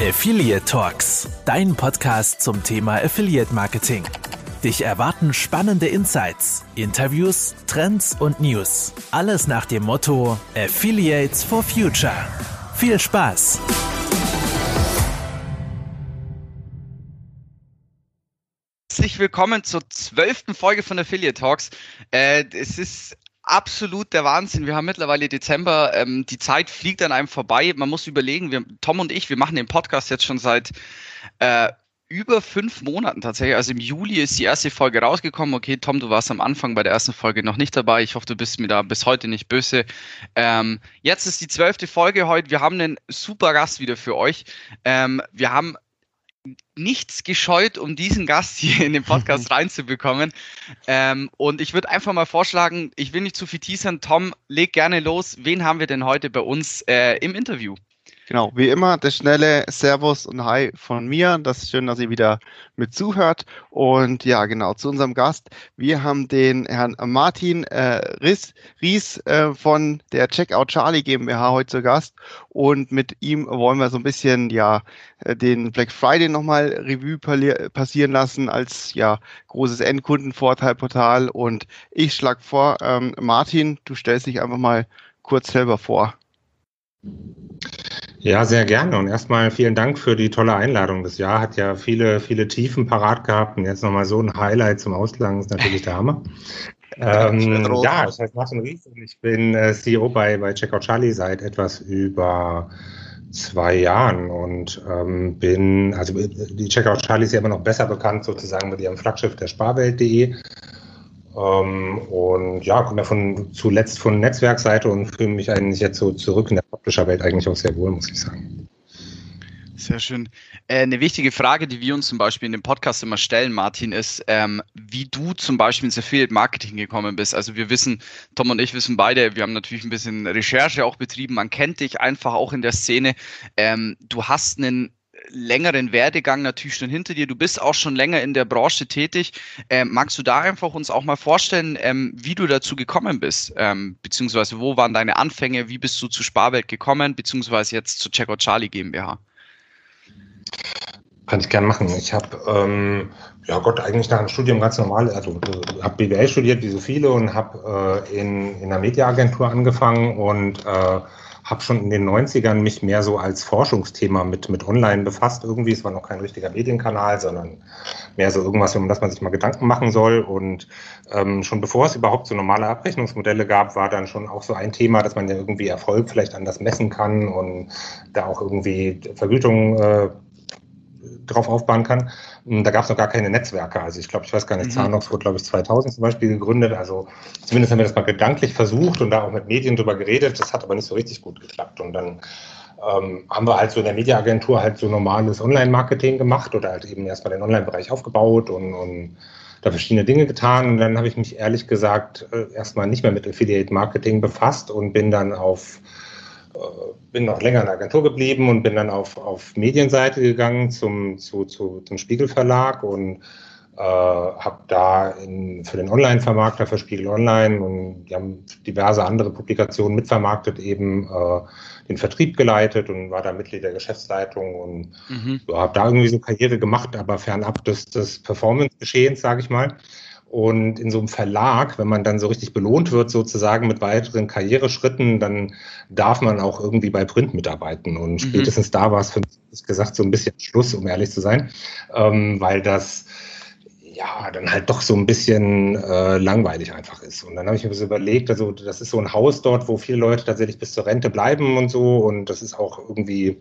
Affiliate Talks, dein Podcast zum Thema Affiliate Marketing. Dich erwarten spannende Insights, Interviews, Trends und News. Alles nach dem Motto Affiliates for Future. Viel Spaß! Herzlich willkommen zur zwölften Folge von Affiliate Talks. Äh, es ist absolut der Wahnsinn. Wir haben mittlerweile Dezember, ähm, die Zeit fliegt an einem vorbei. Man muss überlegen, wir, Tom und ich, wir machen den Podcast jetzt schon seit äh, über fünf Monaten tatsächlich. Also im Juli ist die erste Folge rausgekommen. Okay, Tom, du warst am Anfang bei der ersten Folge noch nicht dabei. Ich hoffe, du bist mir da bis heute nicht böse. Ähm, jetzt ist die zwölfte Folge heute. Wir haben einen super Gast wieder für euch. Ähm, wir haben nichts gescheut, um diesen Gast hier in den Podcast reinzubekommen. Ähm, und ich würde einfach mal vorschlagen, ich will nicht zu viel teasern. Tom, leg gerne los. Wen haben wir denn heute bei uns äh, im Interview? Genau, wie immer, das schnelle Servus und Hi von mir. Das ist schön, dass ihr wieder mit zuhört. Und ja, genau, zu unserem Gast. Wir haben den Herrn Martin äh, Ries, Ries äh, von der Checkout Charlie GmbH heute zu Gast. Und mit ihm wollen wir so ein bisschen ja äh, den Black Friday nochmal Revue passieren lassen als ja großes Endkundenvorteilportal. Und ich schlage vor, ähm, Martin, du stellst dich einfach mal kurz selber vor. Ja, sehr gerne. Und erstmal vielen Dank für die tolle Einladung. Das Jahr hat ja viele, viele Tiefen parat gehabt. Und jetzt nochmal so ein Highlight zum Ausgang ist natürlich der Hammer. ähm, ja, ich heiße Martin Ries und ich bin äh, CEO bei, bei Checkout Charlie seit etwas über zwei Jahren und ähm, bin, also die Checkout Charlie ist ja immer noch besser bekannt sozusagen mit ihrem Flaggschiff der Sparwelt.de und ja, komme ja von zuletzt von Netzwerkseite und fühle mich eigentlich jetzt so zurück in der Publisher-Welt eigentlich auch sehr wohl, muss ich sagen. Sehr schön. Äh, eine wichtige Frage, die wir uns zum Beispiel in dem Podcast immer stellen, Martin, ist, ähm, wie du zum Beispiel ins Affiliate Marketing gekommen bist. Also wir wissen, Tom und ich wissen beide, wir haben natürlich ein bisschen Recherche auch betrieben, man kennt dich einfach auch in der Szene. Ähm, du hast einen längeren Werdegang natürlich schon hinter dir. Du bist auch schon länger in der Branche tätig. Ähm, magst du da einfach uns auch mal vorstellen, ähm, wie du dazu gekommen bist? Ähm, beziehungsweise wo waren deine Anfänge? Wie bist du zu Sparwelt gekommen? Beziehungsweise jetzt zu Checkout Charlie GmbH? Kann ich gerne machen. Ich habe, ähm, ja Gott, eigentlich nach dem Studium ganz normal, also äh, habe BWL studiert, wie so viele, und habe äh, in, in einer Mediaagentur angefangen und äh, habe schon in den 90ern mich mehr so als Forschungsthema mit, mit Online befasst. Irgendwie, es war noch kein richtiger Medienkanal, sondern mehr so irgendwas, um das man sich mal Gedanken machen soll. Und ähm, schon bevor es überhaupt so normale Abrechnungsmodelle gab, war dann schon auch so ein Thema, dass man ja irgendwie Erfolg vielleicht anders messen kann und da auch irgendwie Vergütung äh, drauf aufbauen kann. Hm, da gab es noch gar keine Netzwerke. Also ich glaube, ich weiß gar nicht, mhm. Zahnox wurde, glaube ich, 2000 zum Beispiel gegründet. Also zumindest haben wir das mal gedanklich versucht und da auch mit Medien drüber geredet. Das hat aber nicht so richtig gut geklappt. Und dann ähm, haben wir halt so in der Mediaagentur halt so normales Online-Marketing gemacht oder halt eben erstmal den Online-Bereich aufgebaut und, und da verschiedene Dinge getan. Und dann habe ich mich ehrlich gesagt äh, erstmal nicht mehr mit Affiliate-Marketing befasst und bin dann auf bin noch länger in der Agentur geblieben und bin dann auf, auf Medienseite gegangen zum, zu, zu, zum Spiegel Verlag und äh, habe da in, für den Online-Vermarkter, für Spiegel Online und die haben diverse andere Publikationen mitvermarktet, eben äh, den Vertrieb geleitet und war da Mitglied der Geschäftsleitung und mhm. ja, habe da irgendwie so Karriere gemacht, aber fernab des, des Performance-Geschehens, sage ich mal. Und in so einem Verlag, wenn man dann so richtig belohnt wird, sozusagen mit weiteren Karriereschritten, dann darf man auch irgendwie bei Print mitarbeiten. Und mhm. spätestens da war es für mich gesagt so ein bisschen Schluss, um ehrlich zu sein, ähm, weil das ja dann halt doch so ein bisschen äh, langweilig einfach ist. Und dann habe ich mir so überlegt, also das ist so ein Haus dort, wo viele Leute tatsächlich bis zur Rente bleiben und so. Und das ist auch irgendwie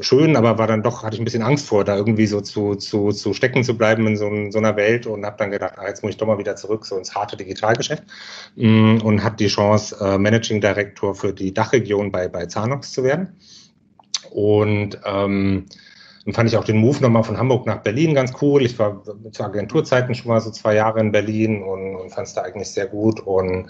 schön, aber war dann doch, hatte ich ein bisschen Angst vor, da irgendwie so zu, zu, zu stecken zu bleiben in so, so einer Welt und habe dann gedacht, ah, jetzt muss ich doch mal wieder zurück so ins harte Digitalgeschäft mm, und hatte die Chance, äh, Managing Director für die Dachregion bei, bei Zanox zu werden. Und ähm, dann fand ich auch den Move nochmal von Hamburg nach Berlin ganz cool. Ich war zu Agenturzeiten schon mal so zwei Jahre in Berlin und, und fand es da eigentlich sehr gut und,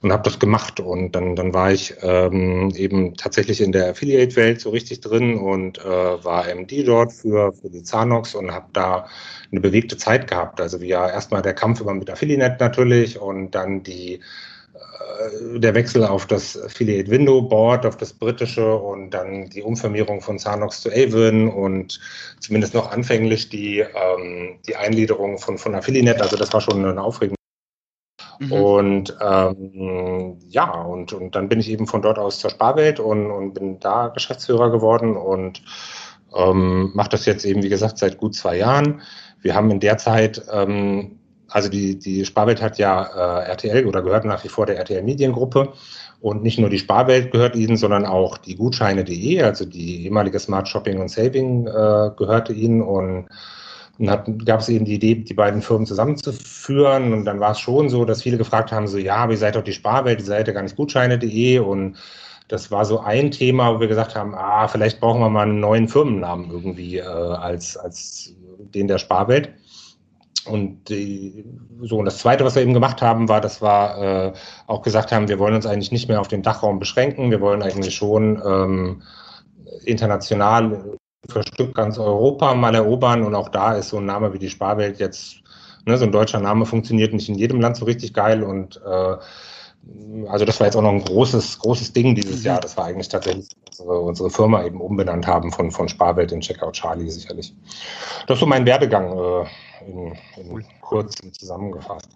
und habe das gemacht. Und dann, dann war ich ähm, eben tatsächlich in der Affiliate-Welt so richtig drin und äh, war MD dort für, für die Zanox und habe da eine bewegte Zeit gehabt. Also wie ja erstmal der Kampf immer mit Affiliate natürlich und dann die der Wechsel auf das Affiliate Window Board, auf das britische und dann die Umfirmierung von Zanox zu Avon und zumindest noch anfänglich die, ähm, die Eingliederung von, von Affiliate. Also das war schon eine aufregende. Mhm. Und ähm, ja, und, und dann bin ich eben von dort aus zur Sparwelt und, und bin da Geschäftsführer geworden und ähm, mache das jetzt eben, wie gesagt, seit gut zwei Jahren. Wir haben in der Zeit ähm, also die, die Sparwelt hat ja äh, RTL oder gehört nach wie vor der RTL Mediengruppe. Und nicht nur die Sparwelt gehört ihnen, sondern auch die Gutscheine.de, also die ehemalige Smart Shopping und Saving äh, gehörte ihnen. Und dann gab es eben die Idee, die beiden Firmen zusammenzuführen. Und dann war es schon so, dass viele gefragt haben, so, ja, aber ihr seid doch die Sparwelt, ihr seid ja gar nicht Gutscheine.de. Und das war so ein Thema, wo wir gesagt haben, ah, vielleicht brauchen wir mal einen neuen Firmennamen irgendwie äh, als, als den der Sparwelt. Und die, so, und das Zweite, was wir eben gemacht haben, war, dass wir äh, auch gesagt haben, wir wollen uns eigentlich nicht mehr auf den Dachraum beschränken. Wir wollen eigentlich schon ähm, international für Stück ganz Europa mal erobern. Und auch da ist so ein Name wie die Sparwelt jetzt, ne, so ein deutscher Name funktioniert nicht in jedem Land so richtig geil. Und äh, also das war jetzt auch noch ein großes, großes Ding dieses. Jahr. Das war eigentlich tatsächlich unsere, unsere Firma eben umbenannt haben von, von Sparwelt in Checkout Charlie sicherlich. Das ist so mein Werdegang. Äh, in, in kurz zusammengefasst.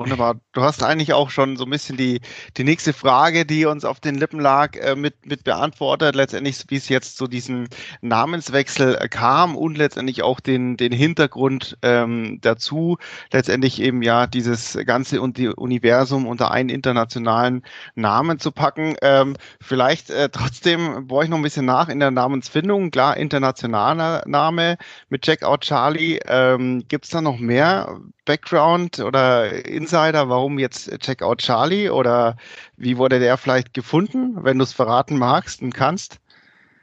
Wunderbar. Du hast eigentlich auch schon so ein bisschen die, die nächste Frage, die uns auf den Lippen lag, äh, mit, mit beantwortet. Letztendlich, wie es jetzt zu diesem Namenswechsel äh, kam und letztendlich auch den, den Hintergrund ähm, dazu. Letztendlich eben ja dieses ganze Universum unter einen internationalen Namen zu packen. Ähm, vielleicht äh, trotzdem brauche ich noch ein bisschen nach in der Namensfindung. Klar, internationaler Name mit Checkout Charlie. Ähm, Gibt es da noch mehr Background oder Insider, warum jetzt Checkout Charlie oder wie wurde der vielleicht gefunden, wenn du es verraten magst und kannst?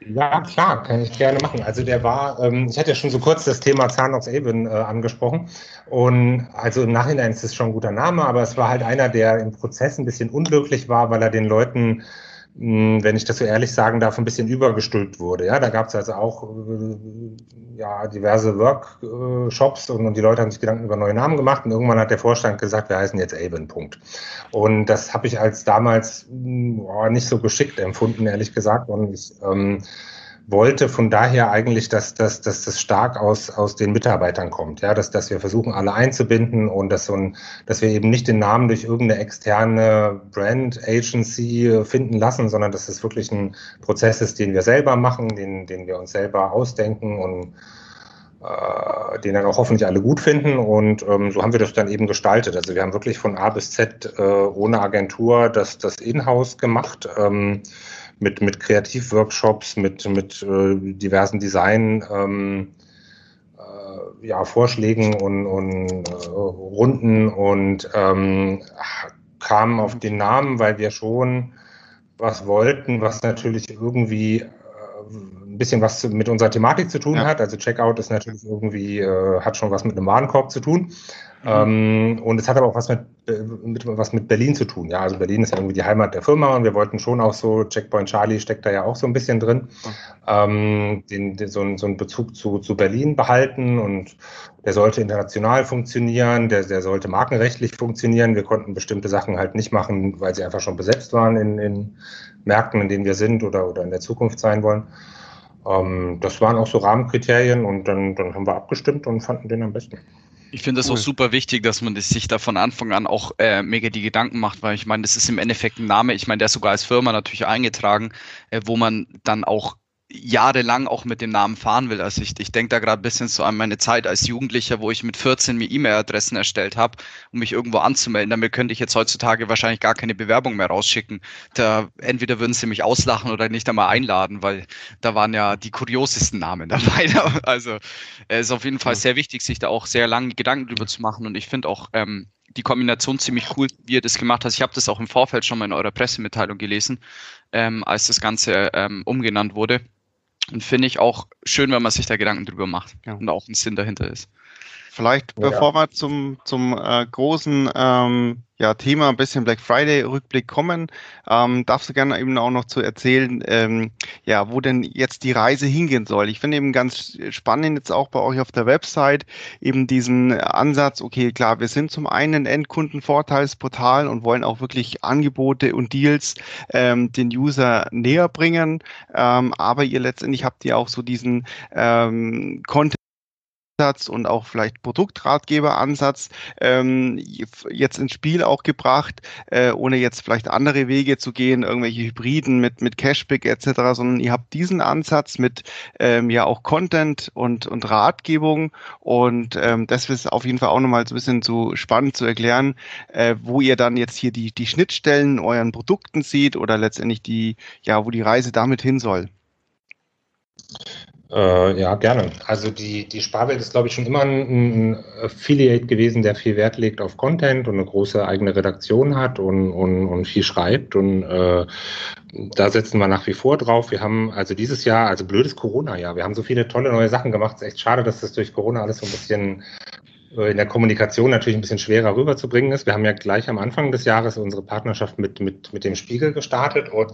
Ja, klar, kann ich gerne machen. Also der war, ähm, ich hatte ja schon so kurz das Thema Zanox Avon äh, angesprochen. Und also im Nachhinein ist es schon ein guter Name, aber es war halt einer, der im Prozess ein bisschen unglücklich war, weil er den Leuten wenn ich das so ehrlich sagen darf, ein bisschen übergestülpt wurde. Ja, da gab es also auch äh, ja, diverse Workshops und, und, die Leute haben sich Gedanken über neue Namen gemacht und irgendwann hat der Vorstand gesagt, wir heißen jetzt Avon, Punkt. Und das habe ich als damals oh, nicht so geschickt empfunden, ehrlich gesagt. Und ich ähm, wollte von daher eigentlich, dass, dass, dass das stark aus, aus den Mitarbeitern kommt, ja, dass, dass wir versuchen, alle einzubinden und dass, so ein, dass wir eben nicht den Namen durch irgendeine externe Brand Agency finden lassen, sondern dass es wirklich ein Prozess ist, den wir selber machen, den, den wir uns selber ausdenken und äh, den dann auch hoffentlich alle gut finden. Und ähm, so haben wir das dann eben gestaltet. Also wir haben wirklich von A bis Z äh, ohne Agentur das, das Inhouse gemacht. Ähm, mit, mit Kreativworkshops, mit, mit äh, diversen Design, ähm, äh, ja, Vorschlägen und, und äh, Runden und ähm, kamen auf den Namen, weil wir schon was wollten, was natürlich irgendwie äh, ein bisschen was mit unserer Thematik zu tun ja. hat. Also Checkout ist natürlich irgendwie, äh, hat schon was mit einem Warenkorb zu tun. Mhm. Und es hat aber auch was mit, äh, mit, was mit Berlin zu tun. Ja, also Berlin ist ja irgendwie die Heimat der Firma und wir wollten schon auch so, Checkpoint Charlie steckt da ja auch so ein bisschen drin, mhm. ähm, den, den, so, so einen Bezug zu, zu Berlin behalten und der sollte international funktionieren, der, der sollte markenrechtlich funktionieren. Wir konnten bestimmte Sachen halt nicht machen, weil sie einfach schon besetzt waren in, in Märkten, in denen wir sind oder, oder in der Zukunft sein wollen. Ähm, das waren auch so Rahmenkriterien und dann, dann haben wir abgestimmt und fanden den am besten. Ich finde es cool. auch super wichtig, dass man sich da von Anfang an auch äh, mega die Gedanken macht, weil ich meine, das ist im Endeffekt ein Name, ich meine, der ist sogar als Firma natürlich eingetragen, äh, wo man dann auch jahrelang auch mit dem Namen fahren will. Also ich, ich denke da gerade ein bisschen so an meine Zeit als Jugendlicher, wo ich mit 14 mir E-Mail-Adressen erstellt habe, um mich irgendwo anzumelden. Damit könnte ich jetzt heutzutage wahrscheinlich gar keine Bewerbung mehr rausschicken. Da entweder würden sie mich auslachen oder nicht einmal einladen, weil da waren ja die kuriosesten Namen dabei. Also es ist auf jeden Fall sehr wichtig, sich da auch sehr lange Gedanken drüber zu machen. Und ich finde auch ähm, die Kombination ziemlich cool, wie ihr das gemacht habt. Ich habe das auch im Vorfeld schon mal in eurer Pressemitteilung gelesen, ähm, als das Ganze ähm, umgenannt wurde. Und finde ich auch schön, wenn man sich da Gedanken drüber macht ja. und auch ein Sinn dahinter ist. Vielleicht ja. bevor wir zum, zum äh, großen ähm, ja, Thema ein bisschen Black Friday Rückblick kommen, ähm, darfst du gerne eben auch noch zu erzählen, ähm, ja, wo denn jetzt die Reise hingehen soll. Ich finde eben ganz spannend jetzt auch bei euch auf der Website eben diesen Ansatz, okay, klar, wir sind zum einen Endkundenvorteilsportal und wollen auch wirklich Angebote und Deals ähm, den User näher bringen, ähm, aber ihr letztendlich habt ihr auch so diesen ähm, Content und auch vielleicht Produktratgeberansatz ähm, jetzt ins Spiel auch gebracht, äh, ohne jetzt vielleicht andere Wege zu gehen, irgendwelche Hybriden mit, mit Cashback etc., sondern ihr habt diesen Ansatz mit ähm, ja auch Content und, und Ratgebung und ähm, das ist auf jeden Fall auch nochmal so ein bisschen so spannend zu erklären, äh, wo ihr dann jetzt hier die, die Schnittstellen euren Produkten seht oder letztendlich die, ja, wo die Reise damit hin soll. Äh, ja, gerne. Also die, die Sparwelt ist, glaube ich, schon immer ein, ein, Affiliate gewesen, der viel Wert legt auf Content und eine große eigene Redaktion hat und, und, und viel schreibt. Und äh, da setzen wir nach wie vor drauf. Wir haben also dieses Jahr, also blödes Corona-Jahr, wir haben so viele tolle neue Sachen gemacht. Es ist echt schade, dass das durch Corona alles so ein bisschen äh, in der Kommunikation natürlich ein bisschen schwerer rüberzubringen ist. Wir haben ja gleich am Anfang des Jahres unsere Partnerschaft mit, mit, mit dem Spiegel gestartet und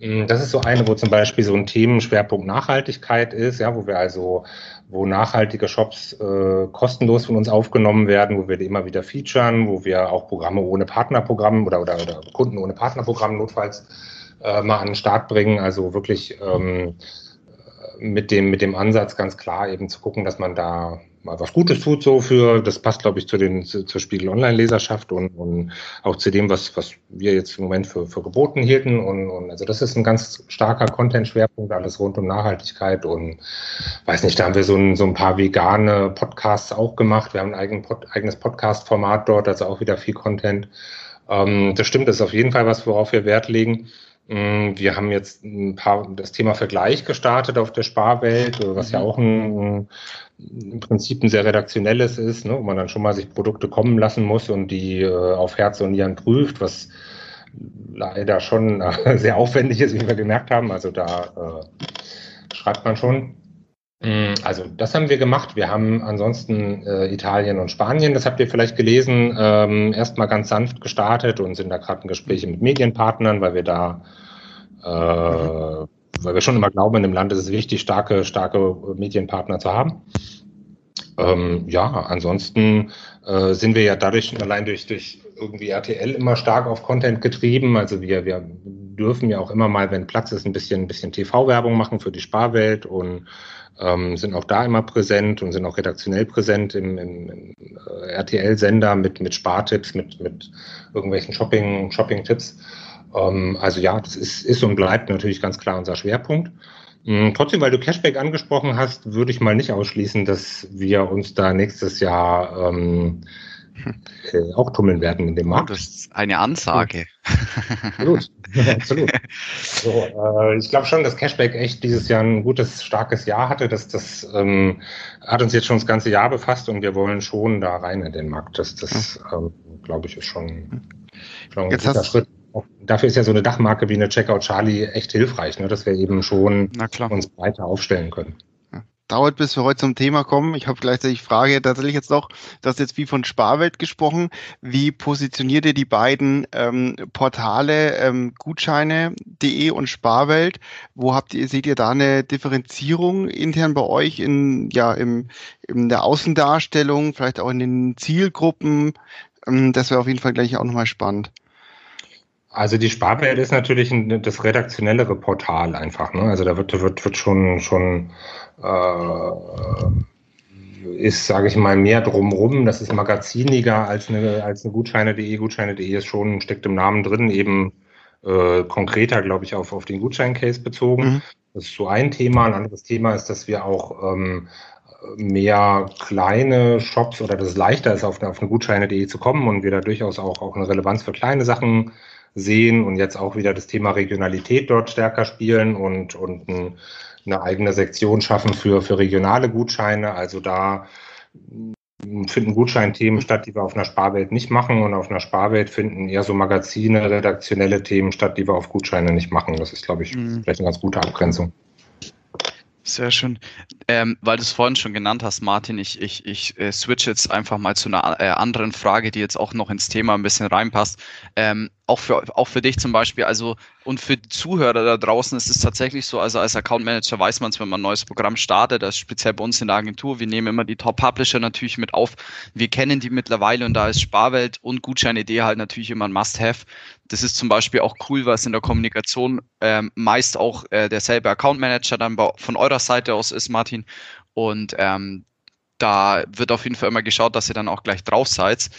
das ist so eine, wo zum Beispiel so ein Themenschwerpunkt Nachhaltigkeit ist, ja, wo wir also, wo nachhaltige Shops äh, kostenlos von uns aufgenommen werden, wo wir die immer wieder featuren, wo wir auch Programme ohne Partnerprogramm oder, oder, oder Kunden ohne Partnerprogramm notfalls äh, mal an den Start bringen. Also wirklich ähm, mit dem, mit dem Ansatz ganz klar eben zu gucken, dass man da mal was Gutes tut, so für, das passt, glaube ich, zu den, zu, zur Spiegel Online-Leserschaft und, und auch zu dem, was, was wir jetzt im Moment für, für geboten hielten. Und, und also das ist ein ganz starker Content-Schwerpunkt, alles rund um Nachhaltigkeit und weiß nicht, da haben wir so ein, so ein paar vegane Podcasts auch gemacht. Wir haben ein eigen, Pod, eigenes Podcast-Format dort, also auch wieder viel Content. Ähm, das stimmt, das ist auf jeden Fall was, worauf wir Wert legen. Mm, wir haben jetzt ein paar das Thema Vergleich gestartet auf der Sparwelt, was ja mhm. auch ein, im Prinzip ein sehr redaktionelles ist, ne, wo man dann schon mal sich Produkte kommen lassen muss und die äh, auf Herz und Nieren prüft, was leider schon äh, sehr aufwendig ist, wie wir gemerkt haben. Also da äh, schreibt man schon. Mm, also das haben wir gemacht. Wir haben ansonsten äh, Italien und Spanien, das habt ihr vielleicht gelesen, ähm, erstmal ganz sanft gestartet und sind da gerade in Gespräche mit Medienpartnern, weil wir da äh, weil wir schon immer glauben, in dem Land ist es wichtig, starke, starke Medienpartner zu haben. Ähm, ja, ansonsten äh, sind wir ja dadurch allein durch, durch irgendwie RTL immer stark auf Content getrieben. Also wir, wir dürfen ja auch immer mal, wenn Platz ist, ein bisschen, ein bisschen TV-Werbung machen für die Sparwelt und ähm, sind auch da immer präsent und sind auch redaktionell präsent im, im, im äh, RTL-Sender mit, mit Spartipps, mit, mit irgendwelchen Shopping, Shopping-Tipps. Ähm, also ja, das ist, ist und bleibt natürlich ganz klar unser Schwerpunkt. Ähm, trotzdem, weil du Cashback angesprochen hast, würde ich mal nicht ausschließen, dass wir uns da nächstes Jahr ähm, äh, auch tummeln werden in dem Markt. Oh, das ist eine Ansage. Absolut. Absolut. So, äh, ich glaube schon, dass Cashback echt dieses Jahr ein gutes, starkes Jahr hatte. Das, das ähm, hat uns jetzt schon das ganze Jahr befasst und wir wollen schon da rein in den Markt. Das, das ähm, glaube ich, ist schon, schon ein jetzt guter Schritt dafür ist ja so eine Dachmarke wie eine Checkout Charlie echt hilfreich, ne, dass wir eben schon uns breiter aufstellen können. Dauert, bis wir heute zum Thema kommen. Ich habe gleichzeitig Frage tatsächlich jetzt noch, das jetzt wie von Sparwelt gesprochen. Wie positioniert ihr die beiden ähm, Portale ähm, Gutscheine.de und Sparwelt? Wo habt ihr, seht ihr da eine Differenzierung intern bei euch in, ja, im, in der Außendarstellung, vielleicht auch in den Zielgruppen? Ähm, das wäre auf jeden Fall gleich auch nochmal spannend. Also die Sparwelt ist natürlich ein, das redaktionellere Portal einfach. Ne? Also da wird, wird, wird schon, schon äh, ist, sage ich mal, mehr drumrum. Das ist magaziniger als eine, als eine Gutscheine.de. Gutscheine.de ist schon, steckt im Namen drin, eben äh, konkreter, glaube ich, auf, auf den Gutscheincase bezogen. Mhm. Das ist so ein Thema. Ein anderes Thema ist, dass wir auch ähm, mehr kleine Shops oder dass es leichter ist, auf, auf eine Gutscheine.de zu kommen und wir da durchaus auch, auch eine Relevanz für kleine Sachen sehen und jetzt auch wieder das Thema Regionalität dort stärker spielen und, und ein, eine eigene Sektion schaffen für, für regionale Gutscheine. Also da finden Gutscheinthemen statt, die wir auf einer Sparwelt nicht machen und auf einer Sparwelt finden eher so Magazine, redaktionelle Themen statt, die wir auf Gutscheine nicht machen. Das ist, glaube ich, mhm. vielleicht eine ganz gute Abgrenzung. Sehr schön. Ähm, weil du es vorhin schon genannt hast, Martin, ich, ich, ich äh, switch jetzt einfach mal zu einer äh, anderen Frage, die jetzt auch noch ins Thema ein bisschen reinpasst. Ähm, auch, für, auch für dich zum Beispiel, also und für die Zuhörer da draußen ist es tatsächlich so, also als Account Manager weiß man es, wenn man ein neues Programm startet, das speziell bei uns in der Agentur, wir nehmen immer die Top-Publisher natürlich mit auf. Wir kennen die mittlerweile und da ist Sparwelt und Gutschein-Idee halt natürlich immer ein Must-Have. Das ist zum Beispiel auch cool, was in der Kommunikation ähm, meist auch äh, derselbe Account Manager dann von eurer Seite aus ist, Martin. Und ähm, da wird auf jeden Fall immer geschaut, dass ihr dann auch gleich drauf seid.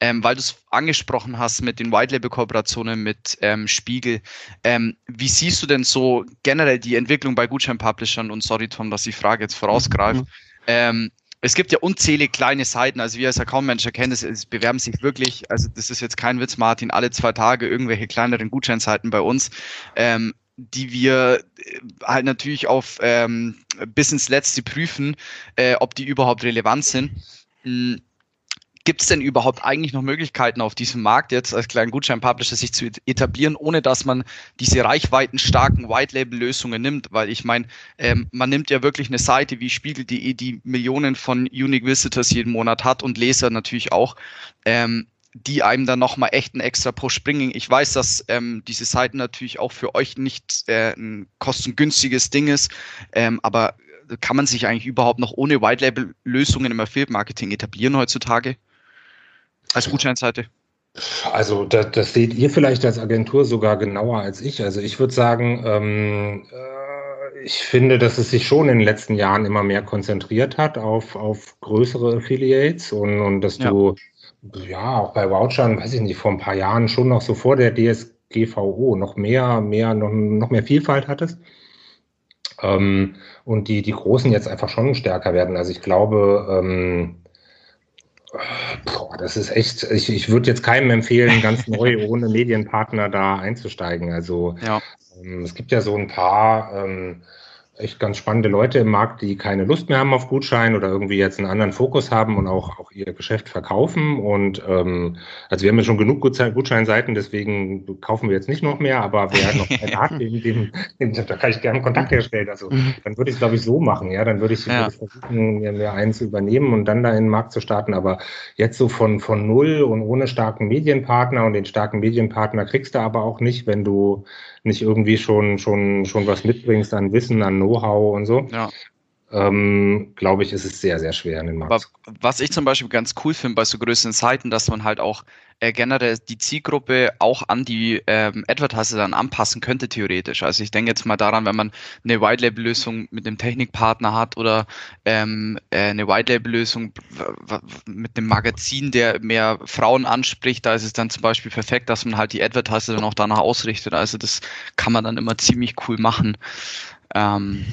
Ähm, weil du es angesprochen hast mit den White Label Kooperationen mit ähm, Spiegel. Ähm, wie siehst du denn so generell die Entwicklung bei Gutschein-Publishern? Und sorry, Tom, dass ich die Frage jetzt vorausgreife. Mhm. Ähm, es gibt ja unzählige kleine Seiten, also wir als Account Manager kennen das, es bewerben sich wirklich, also das ist jetzt kein Witz, Martin, alle zwei Tage irgendwelche kleineren Gutscheinseiten bei uns. Ähm, die wir äh, halt natürlich auf ähm, bis ins Letzte prüfen, äh, ob die überhaupt relevant sind. Gibt es denn überhaupt eigentlich noch Möglichkeiten auf diesem Markt jetzt als kleinen Gutschein-Publisher sich zu etablieren, ohne dass man diese reichweitenstarken White-Label-Lösungen nimmt? Weil ich meine, ähm, man nimmt ja wirklich eine Seite wie Spiegel.de, die Millionen von Unique Visitors jeden Monat hat und Leser natürlich auch. Ähm, die einem dann nochmal echt einen extra Push bringen. Ich weiß, dass ähm, diese Seiten natürlich auch für euch nicht äh, ein kostengünstiges Ding ist, ähm, aber kann man sich eigentlich überhaupt noch ohne White-Label-Lösungen im Affiliate-Marketing etablieren heutzutage? Als Gutscheinseite? Also das, das, seht ihr vielleicht als Agentur sogar genauer als ich. Also ich würde sagen, ähm, äh, ich finde, dass es sich schon in den letzten Jahren immer mehr konzentriert hat auf, auf größere Affiliates und, und dass ja. du ja, auch bei Vouchern, weiß ich nicht, vor ein paar Jahren schon noch so vor der DSGVO noch mehr, mehr, noch, noch mehr Vielfalt hattest. Ähm, und die, die Großen jetzt einfach schon stärker werden. Also ich glaube, ähm, boah, das ist echt, ich, ich würde jetzt keinem empfehlen, ganz neu ohne Medienpartner da einzusteigen. Also ja. ähm, es gibt ja so ein paar ähm, echt ganz spannende Leute im Markt, die keine Lust mehr haben auf Gutschein oder irgendwie jetzt einen anderen Fokus haben und auch, auch ihr Geschäft verkaufen. Und ähm, also wir haben ja schon genug Gutscheinseiten, deswegen kaufen wir jetzt nicht noch mehr, aber wer noch eine hat, dem, dem, dem, da kann ich gerne Kontakt herstellen. Also mhm. dann würde ich es, glaube ich, so machen. Ja, dann würde ich, ja. würd ich versuchen, mir, mir einen zu übernehmen und dann da in den Markt zu starten. Aber jetzt so von, von null und ohne starken Medienpartner und den starken Medienpartner kriegst du aber auch nicht, wenn du nicht irgendwie schon, schon, schon was mitbringst an Wissen, an Know-how und so. Ja. Ähm, glaube ich, ist es sehr, sehr schwer in den Markt. Was ich zum Beispiel ganz cool finde bei so größeren Seiten, dass man halt auch äh, generell die Zielgruppe auch an die ähm, Advertiser dann anpassen könnte, theoretisch. Also ich denke jetzt mal daran, wenn man eine White-Label-Lösung mit einem Technikpartner hat oder ähm, äh, eine White-Label-Lösung mit einem Magazin, der mehr Frauen anspricht, da ist es dann zum Beispiel perfekt, dass man halt die Advertiser dann auch danach ausrichtet. Also das kann man dann immer ziemlich cool machen. Ähm,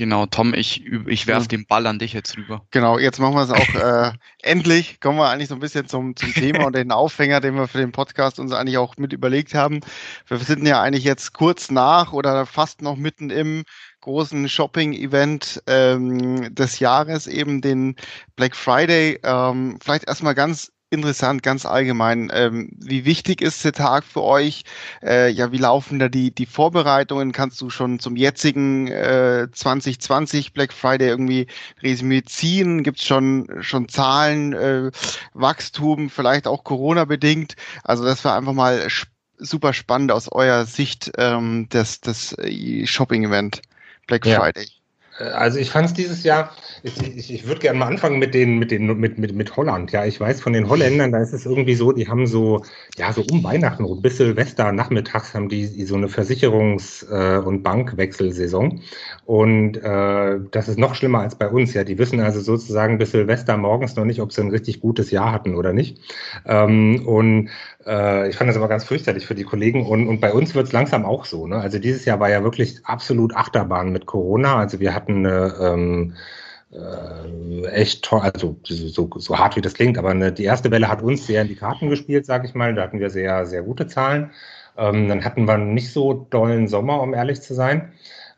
Genau, Tom, ich, ich werfe ja. den Ball an dich jetzt rüber. Genau, jetzt machen wir es auch äh, endlich. Kommen wir eigentlich so ein bisschen zum, zum Thema und den Aufhänger, den wir für den Podcast uns eigentlich auch mit überlegt haben. Wir sind ja eigentlich jetzt kurz nach oder fast noch mitten im großen Shopping-Event ähm, des Jahres, eben den Black Friday. Ähm, vielleicht erstmal ganz interessant, ganz allgemein. Ähm, wie wichtig ist der Tag für euch? Äh, ja, wie laufen da die, die Vorbereitungen? Kannst du schon zum jetzigen äh, 2020 Black Friday irgendwie Resümee ziehen? Gibt es schon, schon Zahlen, äh, Wachstum, vielleicht auch Corona-bedingt? Also das war einfach mal super spannend aus eurer Sicht ähm, des, des äh, Shopping-Event Black ja. Friday. Also ich fand es dieses Jahr, ich, ich, ich würde gerne mal anfangen mit den, mit den, mit, mit, mit Holland. Ja, ich weiß von den Holländern, da ist es irgendwie so, die haben so, ja, so um Weihnachten, so bis Silvester nachmittags haben die, die so eine Versicherungs- äh, und Bankwechselsaison. Und äh, das ist noch schlimmer als bei uns. Ja, die wissen also sozusagen bis Silvester morgens noch nicht, ob sie ein richtig gutes Jahr hatten oder nicht. Ähm, und äh, ich fand das aber ganz fürchterlich für die Kollegen. Und, und bei uns wird es langsam auch so. Ne? Also dieses Jahr war ja wirklich absolut Achterbahn mit Corona. Also wir hatten eine ähm, äh, echt toll, also so, so hart wie das klingt, aber eine, die erste Welle hat uns sehr in die Karten gespielt, sage ich mal. Da hatten wir sehr, sehr gute Zahlen. Ähm, dann hatten wir nicht so dollen Sommer, um ehrlich zu sein.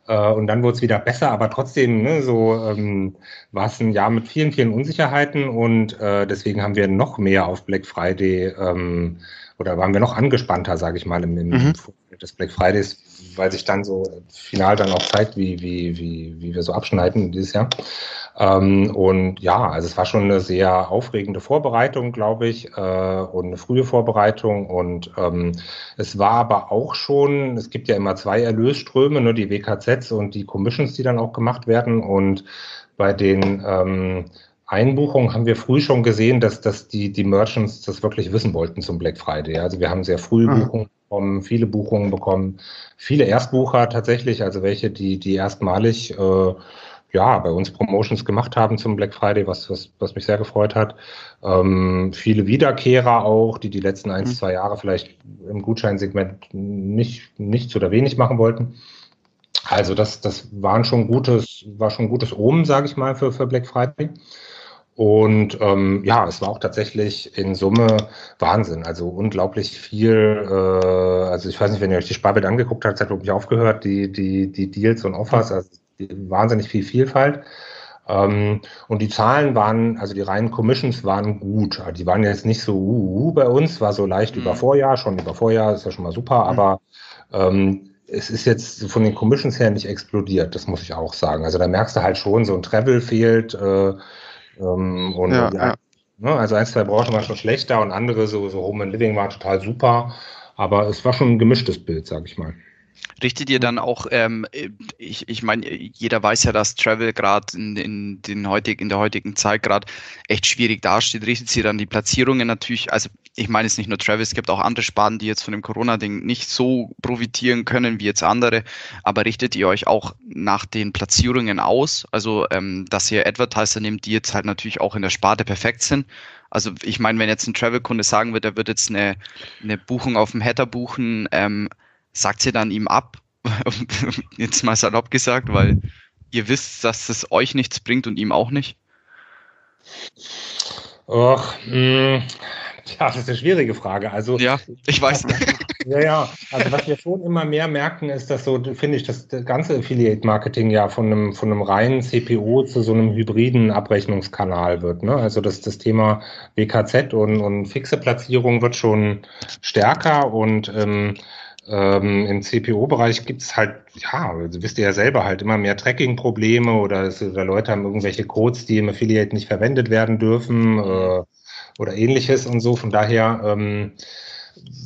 Äh, und dann wurde es wieder besser, aber trotzdem, ne, so ähm, war es ein Jahr mit vielen, vielen Unsicherheiten und äh, deswegen haben wir noch mehr auf Black Friday ähm, oder waren wir noch angespannter, sage ich mal, im, im mhm. des Black Fridays, weil sich dann so final dann auch zeigt, wie, wie, wie, wie wir so abschneiden dieses Jahr. Ähm, und ja, also es war schon eine sehr aufregende Vorbereitung, glaube ich, äh, und eine frühe Vorbereitung. Und ähm, es war aber auch schon, es gibt ja immer zwei Erlösströme, ne, die WKZs und die Commissions, die dann auch gemacht werden. Und bei den ähm, Einbuchungen haben wir früh schon gesehen, dass, dass die, die Merchants das wirklich wissen wollten zum Black Friday. Also wir haben sehr früh mhm. Buchungen bekommen, viele Buchungen bekommen, viele Erstbucher tatsächlich, also welche, die, die erstmalig äh, ja, bei uns Promotions gemacht haben zum Black Friday, was, was, was mich sehr gefreut hat. Ähm, viele Wiederkehrer auch, die die letzten ein, mhm. zwei Jahre vielleicht im Gutscheinsegment nicht, nichts oder wenig machen wollten. Also das, das waren schon gutes, war schon gutes Omen, sage ich mal, für, für Black Friday. Und ähm, ja, es war auch tatsächlich in Summe Wahnsinn. Also unglaublich viel. Äh, also ich weiß nicht, wenn ihr euch die Sparbild angeguckt habt, hat glaube ich aufgehört, die, die, die Deals und Offers. Also wahnsinnig viel Vielfalt. Ähm, und die Zahlen waren, also die reinen Commissions waren gut. Also die waren jetzt nicht so uh, uh, bei uns, war so leicht mhm. über Vorjahr, schon über Vorjahr, ist ja schon mal super, mhm. aber ähm, es ist jetzt von den Commissions her nicht explodiert, das muss ich auch sagen. Also da merkst du halt schon, so ein Travel fehlt äh, ähm, und ja, ja. Ne, also ein, zwei Branchen waren schon schlechter und andere, so, so Home and Living, waren total super. Aber es war schon ein gemischtes Bild, sag ich mal. Richtet ihr dann auch, ähm, ich, ich meine, jeder weiß ja, dass Travel gerade in, in, den heutig, in der heutigen Zeit gerade echt schwierig dasteht. Richtet ihr dann die Platzierungen natürlich, also ich meine es nicht nur Travel, es gibt auch andere Sparten, die jetzt von dem Corona-Ding nicht so profitieren können wie jetzt andere, aber richtet ihr euch auch nach den Platzierungen aus? Also, ähm, dass ihr Advertiser nehmt, die jetzt halt natürlich auch in der Sparte perfekt sind? Also ich meine, wenn jetzt ein Travel-Kunde sagen wird, er wird jetzt eine, eine Buchung auf dem Header buchen, ähm, sagt ihr dann ihm ab, jetzt mal salopp gesagt, weil ihr wisst, dass es euch nichts bringt und ihm auch nicht? Och, mh, hm, ja, das ist eine schwierige Frage. Also, ja, ich weiß. Ja, ja. Also was wir schon immer mehr merken, ist, dass so, finde ich, das ganze Affiliate-Marketing ja von einem, von einem reinen CPO zu so einem hybriden Abrechnungskanal wird. Ne? Also das, das Thema WKZ und, und fixe Platzierung wird schon stärker und ähm, ähm, Im CPO-Bereich gibt es halt, ja, also wisst ihr ja selber halt immer mehr Tracking-Probleme oder, oder, Leute haben irgendwelche Codes, die im Affiliate nicht verwendet werden dürfen äh, oder ähnliches und so. Von daher ähm,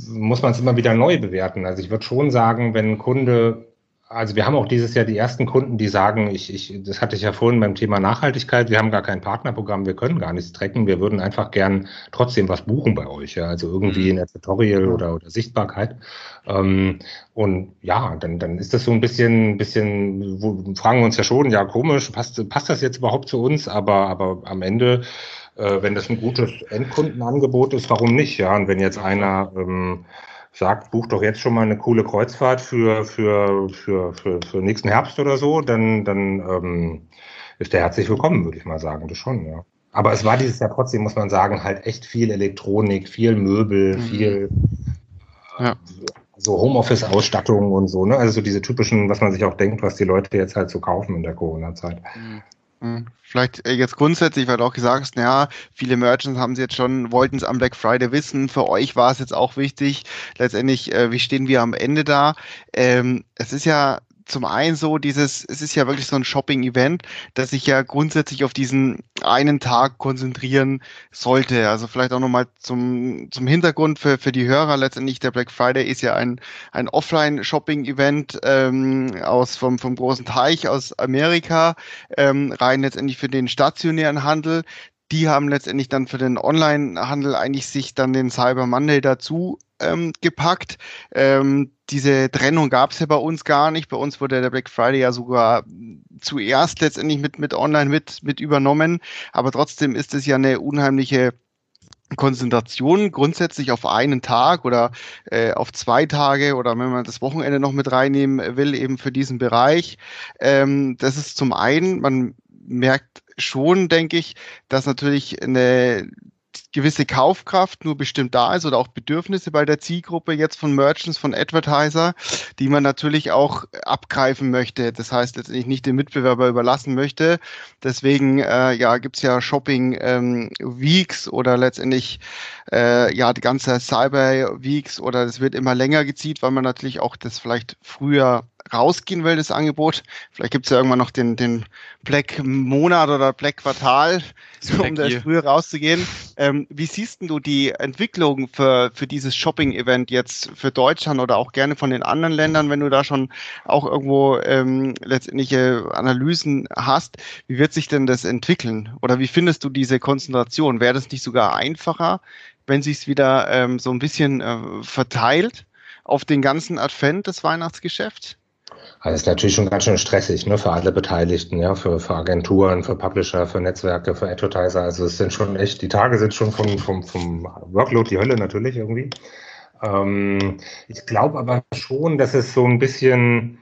muss man es immer wieder neu bewerten. Also ich würde schon sagen, wenn ein Kunde also wir haben auch dieses Jahr die ersten Kunden, die sagen, ich, ich, das hatte ich ja vorhin beim Thema Nachhaltigkeit, wir haben gar kein Partnerprogramm, wir können gar nichts tracken, wir würden einfach gern trotzdem was buchen bei euch, ja, also irgendwie mhm. in der Tutorial oder, oder Sichtbarkeit. Ähm, und ja, dann, dann ist das so ein bisschen, bisschen, wo, fragen wir uns ja schon, ja komisch, passt, passt das jetzt überhaupt zu uns? Aber, aber am Ende, äh, wenn das ein gutes Endkundenangebot ist, warum nicht? Ja, und wenn jetzt einer ähm, sagt, buch doch jetzt schon mal eine coole Kreuzfahrt für, für, für, für, für nächsten Herbst oder so, dann, dann ähm, ist der herzlich willkommen, würde ich mal sagen. Das schon, ja. Aber es war dieses Jahr trotzdem, muss man sagen, halt echt viel Elektronik, viel Möbel, mhm. viel ja. so Homeoffice-Ausstattung und so, ne? Also so diese typischen, was man sich auch denkt, was die Leute jetzt halt so kaufen in der Corona-Zeit. Hm. Vielleicht äh, jetzt grundsätzlich, weil du auch gesagt hast, ja, viele Merchants haben sie jetzt schon, wollten es am Black Friday wissen. Für euch war es jetzt auch wichtig. Letztendlich, äh, wie stehen wir am Ende da? Ähm, es ist ja zum einen so dieses, es ist ja wirklich so ein Shopping-Event, das sich ja grundsätzlich auf diesen einen Tag konzentrieren sollte. Also vielleicht auch nochmal zum, zum Hintergrund für, für die Hörer. Letztendlich der Black Friday ist ja ein, ein Offline-Shopping-Event ähm, aus vom, vom großen Teich aus Amerika, ähm, rein letztendlich für den stationären Handel die haben letztendlich dann für den Online-Handel eigentlich sich dann den Cyber Monday dazu ähm, gepackt. Ähm, diese Trennung gab es ja bei uns gar nicht. Bei uns wurde der Black Friday ja sogar zuerst letztendlich mit, mit Online mit, mit übernommen. Aber trotzdem ist es ja eine unheimliche Konzentration grundsätzlich auf einen Tag oder äh, auf zwei Tage oder wenn man das Wochenende noch mit reinnehmen will, eben für diesen Bereich. Ähm, das ist zum einen, man merkt schon, denke ich, dass natürlich eine gewisse Kaufkraft nur bestimmt da ist oder auch Bedürfnisse bei der Zielgruppe jetzt von Merchants, von Advertiser, die man natürlich auch abgreifen möchte. Das heißt letztendlich nicht dem Mitbewerber überlassen möchte. Deswegen äh, ja, gibt's ja Shopping ähm, Weeks oder letztendlich äh, ja die ganze Cyber Weeks oder es wird immer länger gezieht, weil man natürlich auch das vielleicht früher rausgehen will, das Angebot. Vielleicht gibt es ja irgendwann noch den, den Black Monat oder Black Quartal, um das früher rauszugehen. Ähm, wie siehst du die Entwicklung für, für dieses Shopping-Event jetzt für Deutschland oder auch gerne von den anderen Ländern, wenn du da schon auch irgendwo ähm, letztendliche Analysen hast? Wie wird sich denn das entwickeln? Oder wie findest du diese Konzentration? Wäre das nicht sogar einfacher, wenn sich es wieder ähm, so ein bisschen äh, verteilt auf den ganzen Advent des Weihnachtsgeschäfts? Also ist natürlich schon ganz schön stressig, ne, für alle Beteiligten, ja, für, für Agenturen, für Publisher, für Netzwerke, für Advertiser. Also es sind schon echt, die Tage sind schon vom, vom, vom Workload die Hölle natürlich irgendwie. Ähm, ich glaube aber schon, dass es so ein bisschen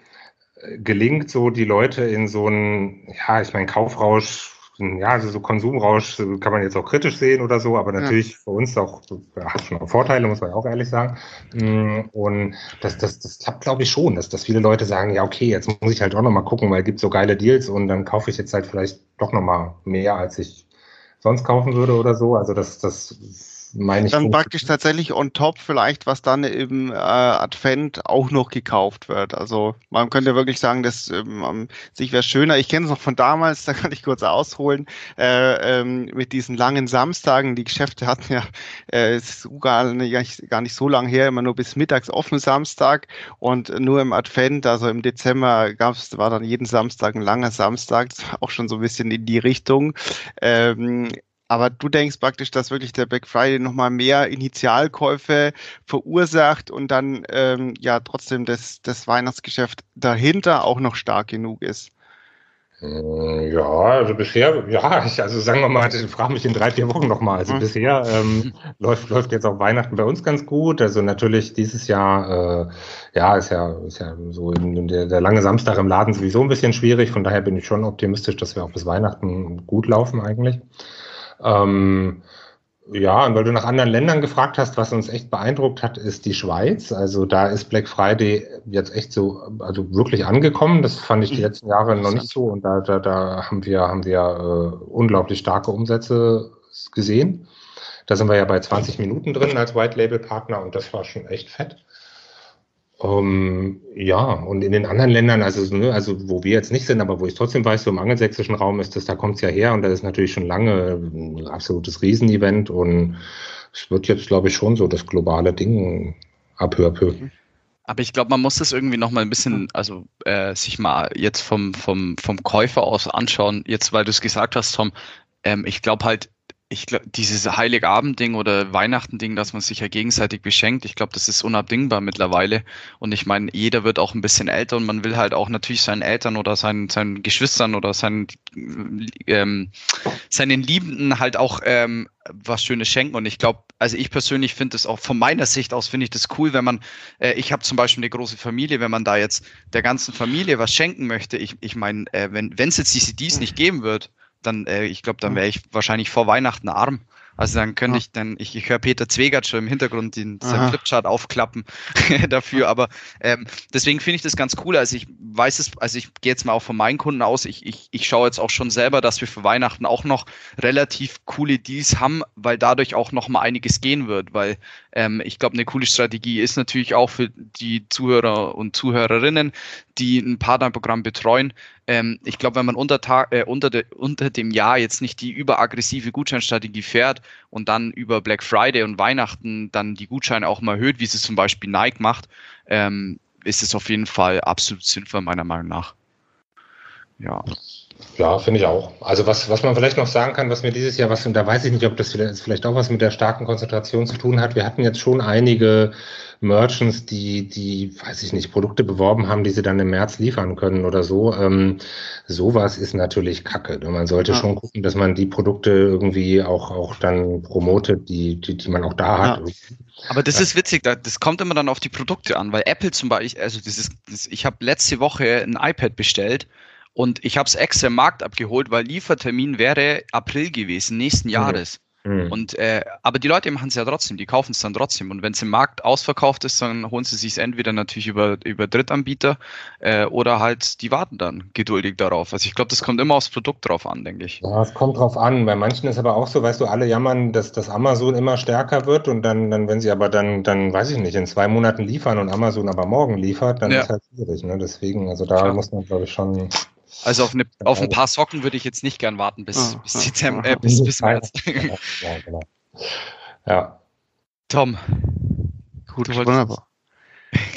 äh, gelingt, so die Leute in so einen, ja, ich meine, Kaufrausch ja, also so Konsumrausch kann man jetzt auch kritisch sehen oder so, aber natürlich ja. für uns auch, hat schon auch Vorteile, muss man auch ehrlich sagen. Mm, und das, das, das klappt, glaube ich, schon, dass, dass viele Leute sagen, ja, okay, jetzt muss ich halt auch nochmal gucken, weil es gibt so geile Deals und dann kaufe ich jetzt halt vielleicht doch nochmal mehr, als ich sonst kaufen würde oder so. Also das, das meine ich. Dann praktisch tatsächlich on top vielleicht, was dann im äh, Advent auch noch gekauft wird. Also man könnte wirklich sagen, dass ähm, sich wäre schöner. Ich kenne es noch von damals, da kann ich kurz ausholen, äh, ähm, mit diesen langen Samstagen. Die Geschäfte hatten ja äh, sogar nicht, gar nicht so lange her, immer nur bis mittags offen Samstag und nur im Advent, also im Dezember gab es, war dann jeden Samstag ein langer Samstag, das war auch schon so ein bisschen in die Richtung. Ähm, aber du denkst praktisch, dass wirklich der Black Friday nochmal mehr Initialkäufe verursacht und dann ähm, ja trotzdem das, das Weihnachtsgeschäft dahinter auch noch stark genug ist. Äh, ja, also bisher, ja, ich, also sagen wir mal, ich frage mich in drei, vier Wochen nochmal. Also mhm. bisher ähm, läuft, läuft jetzt auch Weihnachten bei uns ganz gut. Also natürlich dieses Jahr, äh, ja, ist ja, ist ja so in, der, der lange Samstag im Laden sowieso ein bisschen schwierig. Von daher bin ich schon optimistisch, dass wir auch bis Weihnachten gut laufen eigentlich. Ähm, ja, und weil du nach anderen Ländern gefragt hast, was uns echt beeindruckt hat, ist die Schweiz. Also da ist Black Friday jetzt echt so, also wirklich angekommen. Das fand ich die mhm. letzten Jahre noch nicht so. Und da, da, da haben wir, haben wir äh, unglaublich starke Umsätze gesehen. Da sind wir ja bei 20 Minuten drin als White Label Partner und das war schon echt fett. Ähm, ja, und in den anderen Ländern, also, ne, also wo wir jetzt nicht sind, aber wo ich trotzdem weiß, so im angelsächsischen Raum ist das, da kommt es ja her und das ist natürlich schon lange ein absolutes Riesenevent und es wird jetzt, glaube ich, schon so das globale Ding ab peu. Aber ich glaube, man muss das irgendwie noch mal ein bisschen, also äh, sich mal jetzt vom, vom, vom Käufer aus anschauen, jetzt weil du es gesagt hast, Tom, ähm, ich glaube halt, ich glaube, dieses Heiligabend-Ding oder Weihnachten-Ding, dass man sich ja gegenseitig beschenkt, ich glaube, das ist unabdingbar mittlerweile. Und ich meine, jeder wird auch ein bisschen älter und man will halt auch natürlich seinen Eltern oder seinen, seinen Geschwistern oder seinen, ähm, seinen Liebenden halt auch ähm, was Schönes schenken. Und ich glaube, also ich persönlich finde es auch von meiner Sicht aus, finde ich das cool, wenn man, äh, ich habe zum Beispiel eine große Familie, wenn man da jetzt der ganzen Familie was schenken möchte. Ich, ich meine, äh, wenn es jetzt die CDs nicht geben wird, dann, äh, ich glaube, dann wäre ich wahrscheinlich vor Weihnachten arm. Also dann könnte ich dann, ich, ich höre Peter Zwegert schon im Hintergrund den seinen Flipchart aufklappen dafür, aber ähm, deswegen finde ich das ganz cool. Also ich weiß es, also ich gehe jetzt mal auch von meinen Kunden aus, ich, ich, ich schaue jetzt auch schon selber, dass wir für Weihnachten auch noch relativ coole Deals haben, weil dadurch auch noch mal einiges gehen wird, weil ähm, ich glaube, eine coole Strategie ist natürlich auch für die Zuhörer und Zuhörerinnen, die ein Partnerprogramm betreuen. Ähm, ich glaube, wenn man unter, Tag, äh, unter, de, unter dem Jahr jetzt nicht die überaggressive Gutscheinstrategie fährt und dann über Black Friday und Weihnachten dann die Gutscheine auch mal erhöht, wie es zum Beispiel Nike macht, ähm, ist es auf jeden Fall absolut sinnvoll, meiner Meinung nach. Ja. Ja, finde ich auch. Also was, was man vielleicht noch sagen kann, was mir dieses Jahr, was, und da weiß ich nicht, ob das vielleicht auch was mit der starken Konzentration zu tun hat. Wir hatten jetzt schon einige Merchants, die, die, weiß ich nicht, Produkte beworben haben, die sie dann im März liefern können oder so. Ähm, sowas ist natürlich Kacke. Man sollte ja. schon gucken, dass man die Produkte irgendwie auch, auch dann promotet, die, die, die man auch da hat. Ja. Aber das ist witzig, das kommt immer dann auf die Produkte an, weil Apple zum Beispiel, also das ist, das, ich habe letzte Woche ein iPad bestellt und ich habe es extra im Markt abgeholt, weil Liefertermin wäre April gewesen, nächsten Jahres. Mhm. Und äh, aber die Leute machen es ja trotzdem, die kaufen es dann trotzdem. Und wenn es im Markt ausverkauft ist, dann holen sie sich entweder natürlich über, über Drittanbieter äh, oder halt die warten dann geduldig darauf. Also ich glaube, das kommt immer aufs Produkt drauf an, denke ich. Ja, es kommt drauf an. Bei manchen ist aber auch so, weißt du, alle jammern, dass das Amazon immer stärker wird und dann, dann, wenn sie aber dann, dann, weiß ich nicht, in zwei Monaten liefern und Amazon aber morgen liefert, dann ja. ist halt schwierig. Ne? Deswegen, also da Klar. muss man, glaube ich, schon also auf, eine, auf ein paar Socken würde ich jetzt nicht gern warten bis, oh, bis, Dezember, äh, bis, bis März. ja, genau. ja. Tom. Gut, wunderbar.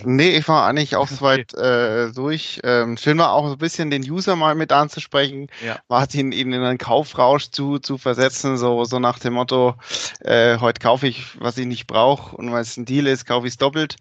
Nee, ich war eigentlich auch soweit äh, durch. Ähm, schön war auch ein bisschen den User mal mit anzusprechen, ja. Martin ihn in einen Kaufrausch zu, zu versetzen, so, so nach dem Motto, äh, heute kaufe ich, was ich nicht brauche und weil es ein Deal ist, kaufe ich es doppelt.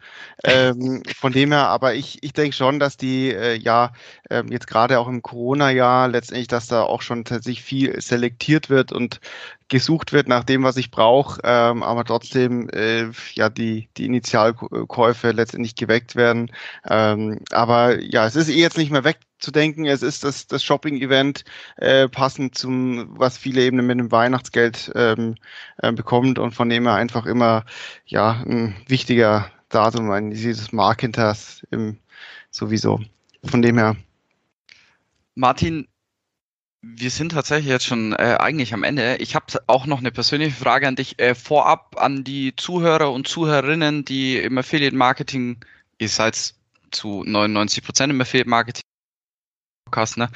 Ähm, von dem her, aber ich, ich denke schon, dass die äh, ja äh, jetzt gerade auch im Corona-Jahr letztendlich, dass da auch schon tatsächlich viel selektiert wird und gesucht wird nach dem, was ich brauche, ähm, aber trotzdem äh, ja die, die Initialkäufe letztendlich geweckt werden. Ähm, aber ja, es ist eh jetzt nicht mehr wegzudenken. Es ist das, das Shopping-Event äh, passend zum, was viele eben mit dem Weihnachtsgeld ähm, äh, bekommt und von dem her einfach immer ja ein wichtiger Datum, ein dieses Marketers im sowieso. Von dem her. Martin, wir sind tatsächlich jetzt schon äh, eigentlich am Ende. Ich habe auch noch eine persönliche Frage an dich. Äh, vorab an die Zuhörer und Zuhörerinnen, die im Affiliate Marketing, ihr seid zu 99 Prozent im Affiliate Marketing Podcast, ne?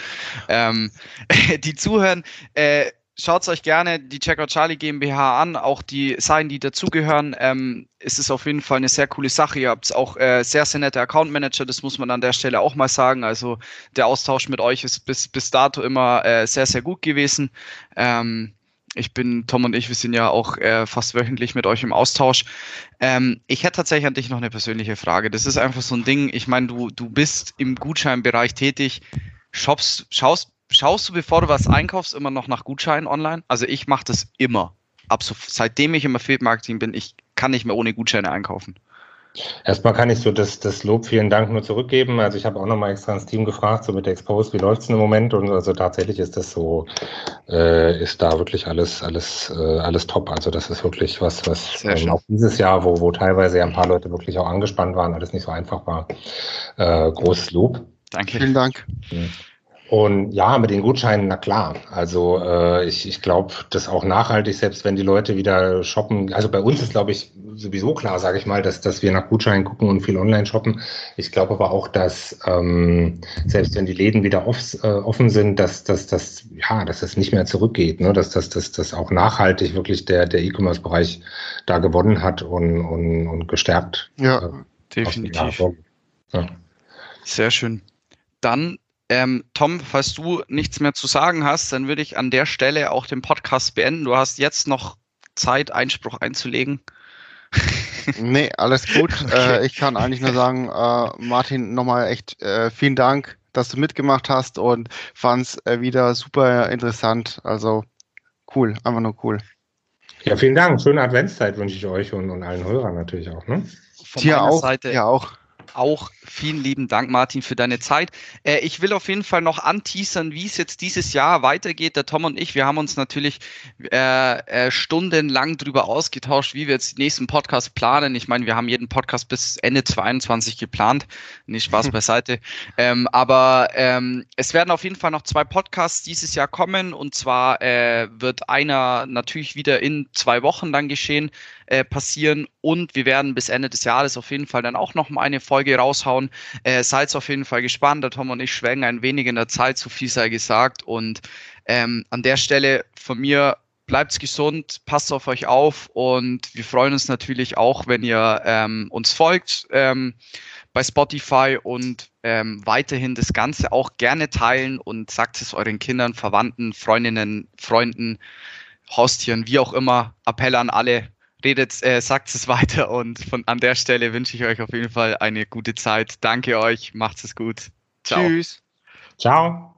Ähm, die zuhören, äh, schaut euch gerne die Checkout Charlie GmbH an, auch die Seiten, die dazugehören. Ähm, es ist auf jeden Fall eine sehr coole Sache. Ihr habt auch äh, sehr, sehr nette Account Manager, das muss man an der Stelle auch mal sagen. Also der Austausch mit euch ist bis, bis dato immer äh, sehr, sehr gut gewesen. Ähm, ich bin, Tom und ich, wir sind ja auch äh, fast wöchentlich mit euch im Austausch. Ähm, ich hätte tatsächlich an dich noch eine persönliche Frage. Das ist einfach so ein Ding. Ich meine, du, du bist im Gutscheinbereich tätig. Shops, schaust schaust du, bevor du was einkaufst, immer noch nach Gutscheinen online? Also ich mache das immer. Ab so, seitdem ich im Affiliate Marketing bin, ich kann nicht mehr ohne Gutscheine einkaufen. Erstmal kann ich so das, das Lob, vielen Dank nur zurückgeben. Also ich habe auch nochmal extra ins Team gefragt, so mit der Expose, wie läuft es im Moment? Und also tatsächlich ist das so, äh, ist da wirklich alles, alles, äh, alles top. Also das ist wirklich was, was ähm, auch dieses Jahr, wo, wo teilweise ja ein paar Leute wirklich auch angespannt waren, alles nicht so einfach war. Äh, großes Lob. Danke. Vielen Dank. Mhm. Und ja, mit den Gutscheinen, na klar. Also äh, ich, ich glaube, das auch nachhaltig, selbst wenn die Leute wieder shoppen. Also bei uns ist, glaube ich, sowieso klar, sage ich mal, dass, dass wir nach Gutscheinen gucken und viel online shoppen. Ich glaube aber auch, dass ähm, selbst wenn die Läden wieder off, äh, offen sind, dass, dass, dass, ja, dass das nicht mehr zurückgeht, ne? dass, dass, dass, dass auch nachhaltig wirklich der, der E-Commerce-Bereich da gewonnen hat und, und, und gestärkt. Ja, äh, definitiv. Ja. Sehr schön. Dann ähm, Tom, falls du nichts mehr zu sagen hast, dann würde ich an der Stelle auch den Podcast beenden. Du hast jetzt noch Zeit, Einspruch einzulegen. nee, alles gut. Okay. Äh, ich kann eigentlich nur sagen, äh, Martin, nochmal echt äh, vielen Dank, dass du mitgemacht hast und fand es äh, wieder super interessant. Also cool, einfach nur cool. Ja, vielen Dank. Schöne Adventszeit wünsche ich euch und, und allen Hörern natürlich auch. Ne? Von Dir auch. Seite ja auch auch vielen lieben Dank, Martin, für deine Zeit. Äh, ich will auf jeden Fall noch anteasern, wie es jetzt dieses Jahr weitergeht. Der Tom und ich, wir haben uns natürlich äh, äh, stundenlang darüber ausgetauscht, wie wir jetzt den nächsten Podcast planen. Ich meine, wir haben jeden Podcast bis Ende 22 geplant. Nicht Spaß beiseite. Ähm, aber ähm, es werden auf jeden Fall noch zwei Podcasts dieses Jahr kommen. Und zwar äh, wird einer natürlich wieder in zwei Wochen dann geschehen äh, passieren und wir werden bis Ende des Jahres auf jeden Fall dann auch noch mal eine Folge raushauen. Äh, seid auf jeden Fall gespannt. Der Tom und ich schwängen ein wenig in der Zeit, so viel sei gesagt. Und ähm, an der Stelle von mir bleibt gesund, passt auf euch auf und wir freuen uns natürlich auch, wenn ihr ähm, uns folgt ähm, bei Spotify und ähm, weiterhin das Ganze auch gerne teilen und sagt es euren Kindern, Verwandten, Freundinnen, Freunden, Haustieren, wie auch immer. Appell an alle, redet, äh, sagt es weiter und von an der Stelle wünsche ich euch auf jeden Fall eine gute Zeit. Danke euch, macht es gut. Ciao. Tschüss. Ciao.